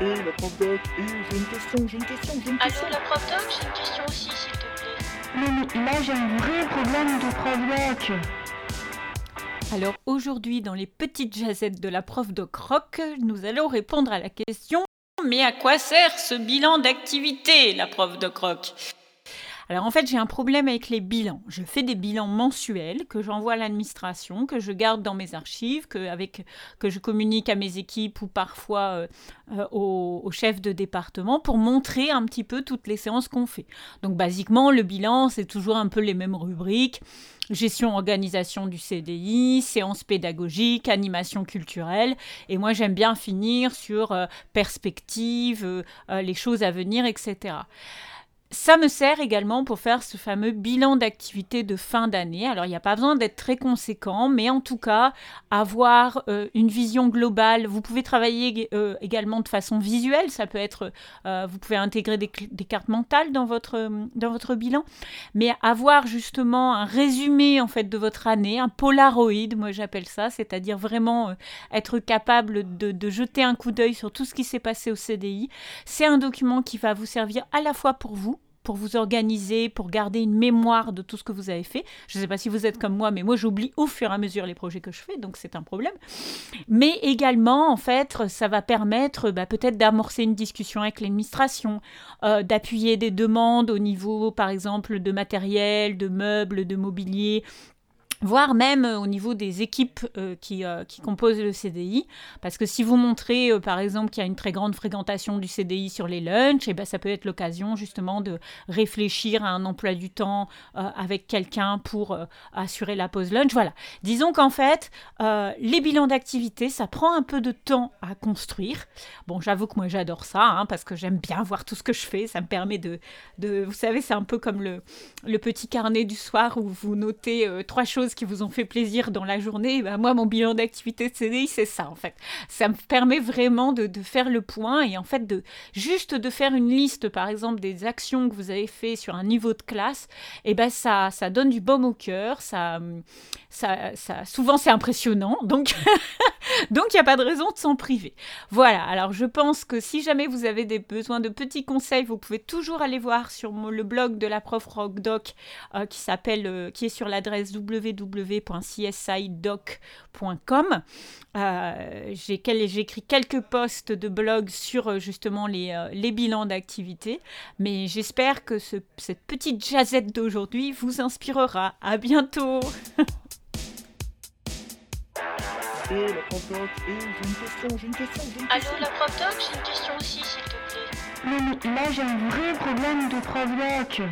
Et la prof doc, et j'ai une question, j'ai une question, j'ai une Allô, question. la prof doc, j'ai une question aussi, s'il te plaît. Non, mais là j'ai un vrai problème de prof doc. Alors aujourd'hui, dans les petites jazettes de la prof doc rock, nous allons répondre à la question Mais à quoi sert ce bilan d'activité, la prof doc rock alors en fait, j'ai un problème avec les bilans. Je fais des bilans mensuels que j'envoie à l'administration, que je garde dans mes archives, que, je communique à mes équipes ou parfois euh, euh, au, au chef de département pour montrer un petit peu toutes les séances qu'on fait. Donc basiquement, le bilan, c'est toujours un peu les mêmes rubriques. Gestion, organisation du CDI, séances pédagogiques, animation culturelle. Et moi, j'aime bien finir sur euh, perspective, euh, euh, les choses à venir, etc. Ça me sert également pour faire ce fameux bilan d'activité de fin d'année. Alors, il n'y a pas besoin d'être très conséquent, mais en tout cas, avoir euh, une vision globale. Vous pouvez travailler euh, également de façon visuelle. Ça peut être, euh, vous pouvez intégrer des, cartes mentales dans votre, dans votre bilan, mais avoir justement un résumé en fait de votre année, un polaroid, moi j'appelle ça, c'est-à-dire vraiment être capable de, de jeter un coup d'œil sur tout ce qui s'est passé au CDI. C'est un document qui va vous servir à la fois pour vous, pour vous organiser, pour garder une mémoire de tout ce que vous avez fait. Je ne sais pas si vous êtes comme moi, mais moi j'oublie au fur et à mesure les projets que je fais, donc c'est un problème. Mais également, en fait, ça va permettre bah, peut-être d'amorcer une discussion avec l'administration, euh, d'appuyer des demandes au niveau, par exemple, de matériel, de meubles, de mobilier voire même euh, au niveau des équipes euh, qui, euh, qui, composent le CDI. Parce que si vous montrez, par exemple, qu'il y a une très grande fréquentation du CDI sur les lunchs, et ben, ça peut être l'occasion justement de réfléchir à un emploi du temps avec quelqu'un pour assurer la pause lunch. Voilà. Disons qu'en fait, les bilans d'activité, ça prend un peu de temps à construire. Bon, j'avoue que moi j'adore ça, hein, parce que j'aime bien voir tout ce que je fais. Ça me permet de... de vous savez, c'est un peu comme le, le petit carnet du soir où vous notez trois choses qui vous ont fait plaisir dans la journée, ben moi, mon bilan d'activité de CDI, c'est ça, en fait. Ça me permet vraiment de, faire le point et en fait, de juste de faire une liste, par exemple, des actions que vous avez fait sur un niveau de classe, et ben ça, ça donne du baume au cœur, ça, ça, souvent c'est impressionnant, donc il n'y a pas de raison de s'en priver. Voilà, alors je pense que si jamais vous avez des besoins de petits conseils, vous pouvez toujours aller voir sur le blog de la prof Rockdoc euh, qui s'appelle, euh, qui est sur l'adresse www www.csidoc.com. Euh, j'ai écrit quelques posts de blog sur euh, justement les, euh, les bilans d'activité, mais j'espère que ce, cette petite jazette d'aujourd'hui vous inspirera. À bientôt Et la prof doc, et j'ai une question, j'ai une question, j'ai une Allô, la prof doc, j'ai une question aussi, s'il te plaît. Non, mais là j'ai un vrai problème de prof doc.